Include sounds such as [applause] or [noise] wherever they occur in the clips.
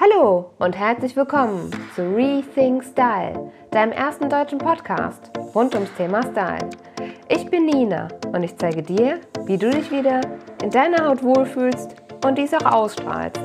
Hallo und herzlich willkommen zu Rethink Style, deinem ersten deutschen Podcast rund ums Thema Style. Ich bin Nina und ich zeige dir, wie du dich wieder in deiner Haut wohlfühlst und dies auch ausstrahlst.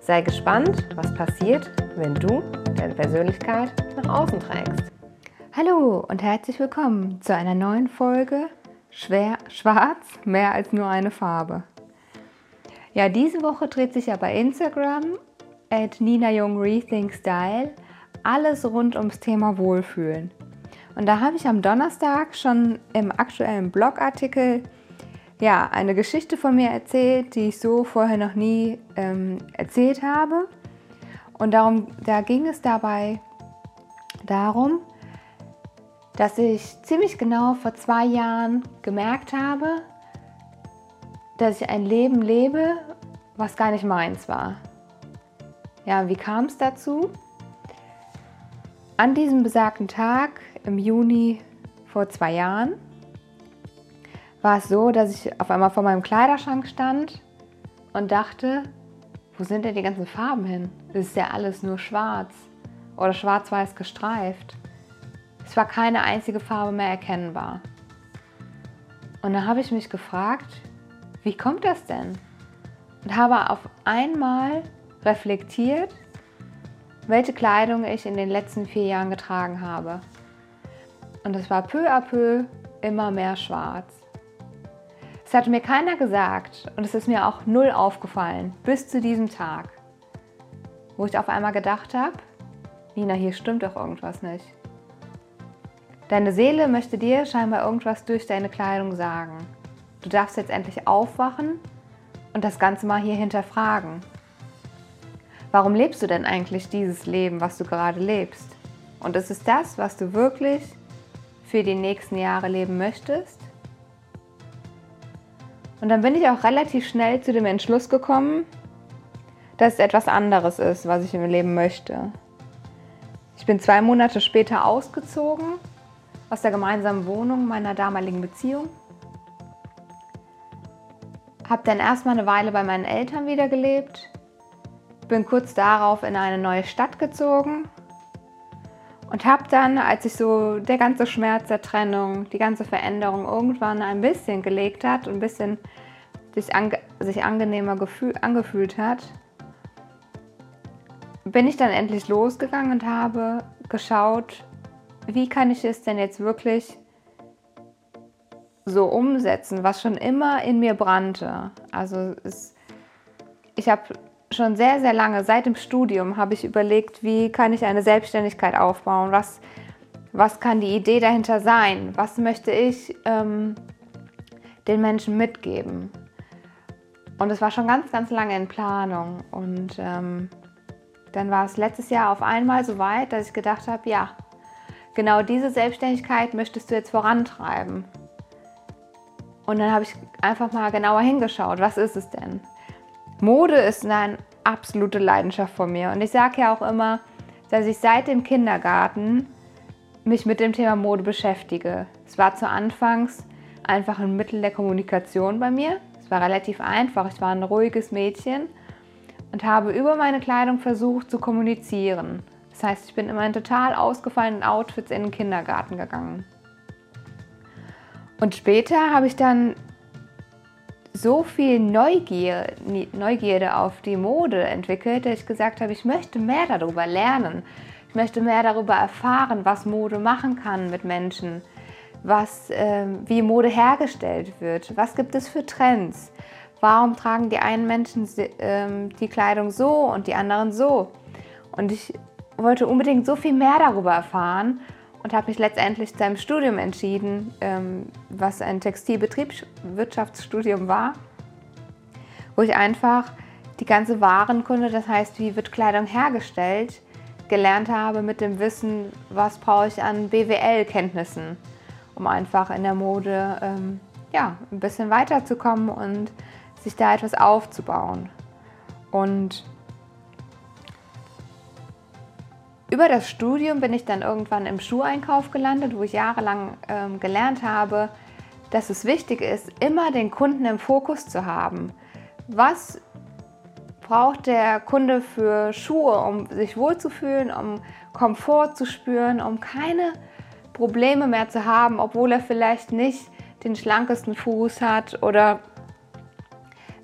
Sei gespannt, was passiert, wenn du deine Persönlichkeit nach außen trägst. Hallo und herzlich willkommen zu einer neuen Folge Schwer Schwarz, mehr als nur eine Farbe. Ja, diese Woche dreht sich ja bei Instagram at Nina Jung Rethink Style alles rund ums Thema Wohlfühlen. Und da habe ich am Donnerstag schon im aktuellen Blogartikel ja, eine Geschichte von mir erzählt, die ich so vorher noch nie ähm, erzählt habe. Und darum, da ging es dabei darum, dass ich ziemlich genau vor zwei Jahren gemerkt habe, dass ich ein Leben lebe, was gar nicht meins war. Ja, wie kam es dazu? An diesem besagten Tag im Juni vor zwei Jahren war es so, dass ich auf einmal vor meinem Kleiderschrank stand und dachte, wo sind denn die ganzen Farben hin? Es ist ja alles nur schwarz oder schwarz-weiß gestreift. Es war keine einzige Farbe mehr erkennbar. Und dann habe ich mich gefragt, wie kommt das denn? Und habe auf einmal reflektiert, welche Kleidung ich in den letzten vier Jahren getragen habe. Und es war peu à peu immer mehr schwarz. Es hat mir keiner gesagt und es ist mir auch null aufgefallen bis zu diesem Tag, wo ich auf einmal gedacht habe, Nina, hier stimmt doch irgendwas nicht. Deine Seele möchte dir scheinbar irgendwas durch deine Kleidung sagen. Du darfst jetzt endlich aufwachen und das Ganze mal hier hinterfragen. Warum lebst du denn eigentlich dieses Leben, was du gerade lebst? Und ist es das, was du wirklich für die nächsten Jahre leben möchtest? Und dann bin ich auch relativ schnell zu dem Entschluss gekommen, dass es etwas anderes ist, was ich im Leben möchte. Ich bin zwei Monate später ausgezogen aus der gemeinsamen Wohnung meiner damaligen Beziehung. Habe dann erstmal eine Weile bei meinen Eltern wieder gelebt bin kurz darauf in eine neue Stadt gezogen und habe dann, als sich so der ganze Schmerz der Trennung, die ganze Veränderung irgendwann ein bisschen gelegt hat und ein bisschen sich, ange sich angenehmer angefühlt hat, bin ich dann endlich losgegangen und habe geschaut, wie kann ich es denn jetzt wirklich so umsetzen, was schon immer in mir brannte. Also es, ich habe schon sehr, sehr lange, seit dem Studium, habe ich überlegt, wie kann ich eine Selbstständigkeit aufbauen? Was, was kann die Idee dahinter sein? Was möchte ich ähm, den Menschen mitgeben? Und es war schon ganz, ganz lange in Planung. Und ähm, dann war es letztes Jahr auf einmal so weit, dass ich gedacht habe, ja, genau diese Selbstständigkeit möchtest du jetzt vorantreiben. Und dann habe ich einfach mal genauer hingeschaut, was ist es denn? Mode ist eine absolute Leidenschaft von mir. Und ich sage ja auch immer, dass ich seit dem Kindergarten mich mit dem Thema Mode beschäftige. Es war zu Anfangs einfach ein Mittel der Kommunikation bei mir. Es war relativ einfach. Ich war ein ruhiges Mädchen und habe über meine Kleidung versucht zu kommunizieren. Das heißt, ich bin immer in total ausgefallenen Outfits in den Kindergarten gegangen. Und später habe ich dann so viel Neugier, Neugierde auf die Mode entwickelt, dass ich gesagt habe, ich möchte mehr darüber lernen. Ich möchte mehr darüber erfahren, was Mode machen kann mit Menschen, was, äh, wie Mode hergestellt wird, was gibt es für Trends, warum tragen die einen Menschen äh, die Kleidung so und die anderen so. Und ich wollte unbedingt so viel mehr darüber erfahren und habe mich letztendlich zu einem Studium entschieden, ähm, was ein Textilbetriebswirtschaftsstudium war, wo ich einfach die ganze Warenkunde, das heißt, wie wird Kleidung hergestellt, gelernt habe mit dem Wissen, was brauche ich an BWL-Kenntnissen, um einfach in der Mode ähm, ja, ein bisschen weiterzukommen und sich da etwas aufzubauen. Und Über das Studium bin ich dann irgendwann im Schuheinkauf gelandet, wo ich jahrelang ähm, gelernt habe, dass es wichtig ist, immer den Kunden im Fokus zu haben. Was braucht der Kunde für Schuhe, um sich wohlzufühlen, um Komfort zu spüren, um keine Probleme mehr zu haben, obwohl er vielleicht nicht den schlankesten Fuß hat oder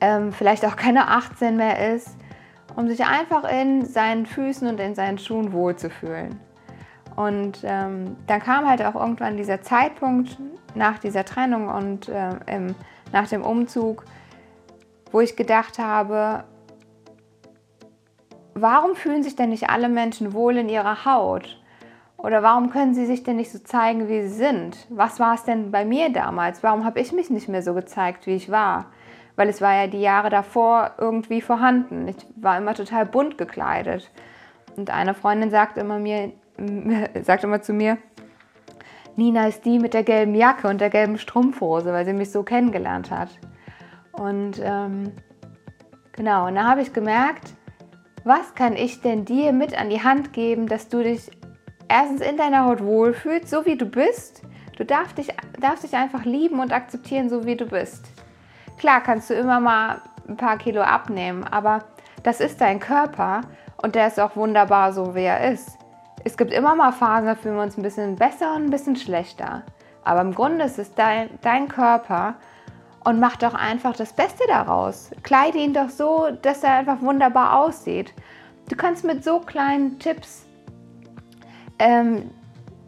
ähm, vielleicht auch keine 18 mehr ist, um sich einfach in seinen Füßen und in seinen Schuhen wohlzufühlen. Und ähm, dann kam halt auch irgendwann dieser Zeitpunkt nach dieser Trennung und äh, im, nach dem Umzug, wo ich gedacht habe, warum fühlen sich denn nicht alle Menschen wohl in ihrer Haut? Oder warum können sie sich denn nicht so zeigen, wie sie sind? Was war es denn bei mir damals? Warum habe ich mich nicht mehr so gezeigt, wie ich war? Weil es war ja die Jahre davor irgendwie vorhanden. Ich war immer total bunt gekleidet. Und eine Freundin sagt immer, mir, [laughs] sagt immer zu mir, Nina ist die mit der gelben Jacke und der gelben Strumpfhose, weil sie mich so kennengelernt hat. Und ähm, genau, und da habe ich gemerkt, was kann ich denn dir mit an die Hand geben, dass du dich erstens in deiner Haut wohlfühlst, so wie du bist. Du darfst dich, darfst dich einfach lieben und akzeptieren, so wie du bist. Klar kannst du immer mal ein paar Kilo abnehmen, aber das ist dein Körper und der ist auch wunderbar so, wie er ist. Es gibt immer mal Phasen, da fühlen wir uns ein bisschen besser und ein bisschen schlechter. Aber im Grunde ist es dein, dein Körper und mach doch einfach das Beste daraus. Kleide ihn doch so, dass er einfach wunderbar aussieht. Du kannst mit so kleinen Tipps ähm,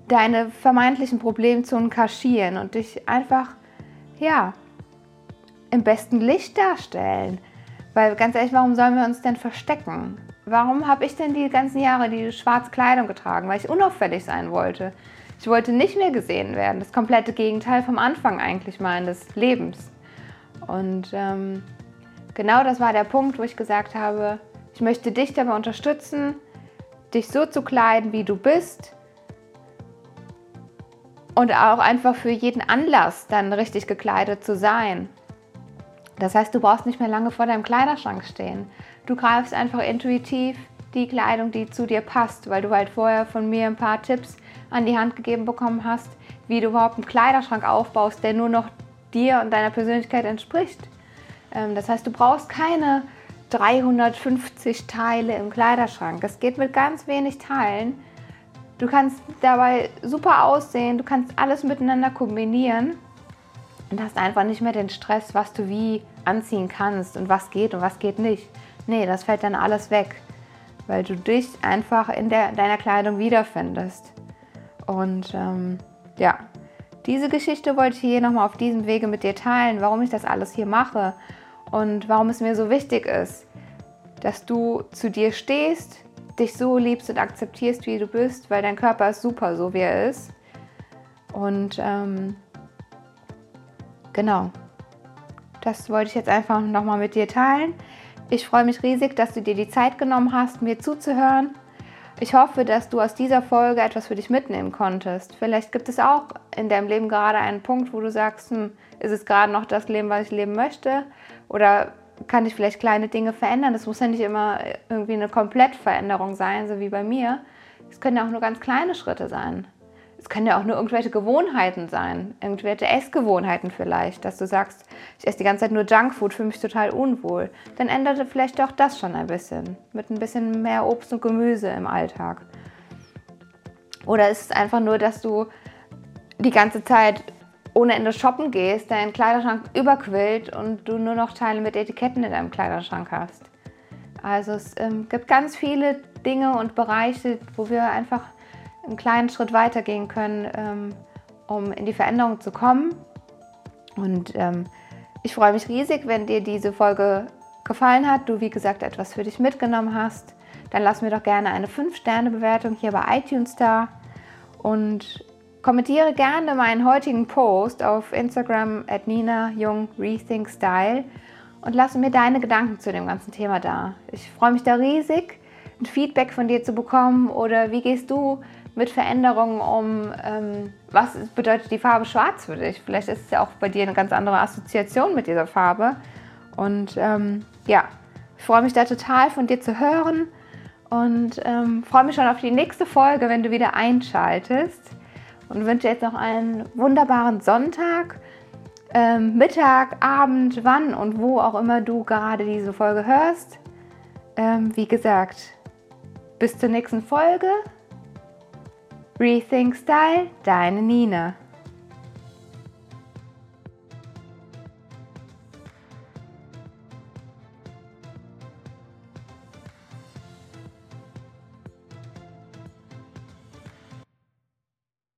deine vermeintlichen Problemzonen kaschieren und dich einfach, ja, im besten Licht darstellen. Weil ganz ehrlich, warum sollen wir uns denn verstecken? Warum habe ich denn die ganzen Jahre die schwarze Kleidung getragen? Weil ich unauffällig sein wollte. Ich wollte nicht mehr gesehen werden. Das komplette Gegenteil vom Anfang eigentlich meines Lebens. Und ähm, genau das war der Punkt, wo ich gesagt habe, ich möchte dich dabei unterstützen, dich so zu kleiden, wie du bist. Und auch einfach für jeden Anlass dann richtig gekleidet zu sein. Das heißt, du brauchst nicht mehr lange vor deinem Kleiderschrank stehen. Du greifst einfach intuitiv die Kleidung, die zu dir passt, weil du halt vorher von mir ein paar Tipps an die Hand gegeben bekommen hast, wie du überhaupt einen Kleiderschrank aufbaust, der nur noch dir und deiner Persönlichkeit entspricht. Ähm, das heißt, du brauchst keine 350 Teile im Kleiderschrank. Es geht mit ganz wenig Teilen. Du kannst dabei super aussehen, du kannst alles miteinander kombinieren und hast einfach nicht mehr den Stress, was du wie anziehen kannst und was geht und was geht nicht. Nee, das fällt dann alles weg, weil du dich einfach in der, deiner Kleidung wiederfindest. Und ähm, ja, diese Geschichte wollte ich hier nochmal auf diesem Wege mit dir teilen, warum ich das alles hier mache und warum es mir so wichtig ist, dass du zu dir stehst, dich so liebst und akzeptierst, wie du bist, weil dein Körper ist super, so wie er ist. Und ähm, genau, das wollte ich jetzt einfach nochmal mit dir teilen. Ich freue mich riesig, dass du dir die Zeit genommen hast, mir zuzuhören. Ich hoffe, dass du aus dieser Folge etwas für dich mitnehmen konntest. Vielleicht gibt es auch in deinem Leben gerade einen Punkt, wo du sagst, hm, ist es gerade noch das Leben, was ich leben möchte? Oder kann ich vielleicht kleine Dinge verändern? Das muss ja nicht immer irgendwie eine Komplettveränderung sein, so wie bei mir. Es können ja auch nur ganz kleine Schritte sein. Es können ja auch nur irgendwelche Gewohnheiten sein, irgendwelche Essgewohnheiten vielleicht, dass du sagst, ich esse die ganze Zeit nur Junkfood, fühle mich total unwohl. Dann änderte vielleicht auch das schon ein bisschen, mit ein bisschen mehr Obst und Gemüse im Alltag. Oder ist es einfach nur, dass du die ganze Zeit ohne Ende shoppen gehst, dein Kleiderschrank überquillt und du nur noch Teile mit Etiketten in deinem Kleiderschrank hast. Also es ähm, gibt ganz viele Dinge und Bereiche, wo wir einfach einen kleinen Schritt weitergehen können, ähm, um in die Veränderung zu kommen. Und ähm, ich freue mich riesig, wenn dir diese Folge gefallen hat, du wie gesagt etwas für dich mitgenommen hast. Dann lass mir doch gerne eine 5-Sterne-Bewertung hier bei iTunes da und kommentiere gerne meinen heutigen Post auf Instagram at Nina Jung Rethink Style und lasse mir deine Gedanken zu dem ganzen Thema da. Ich freue mich da riesig, ein Feedback von dir zu bekommen oder wie gehst du mit Veränderungen um, ähm, was bedeutet die Farbe schwarz für dich? Vielleicht ist es ja auch bei dir eine ganz andere Assoziation mit dieser Farbe. Und ähm, ja, ich freue mich da total von dir zu hören und ähm, freue mich schon auf die nächste Folge, wenn du wieder einschaltest. Und wünsche jetzt noch einen wunderbaren Sonntag, ähm, Mittag, Abend, wann und wo auch immer du gerade diese Folge hörst. ähm, wie gesagt, bis zur nächsten Folge. Rethink Style, deine Nina.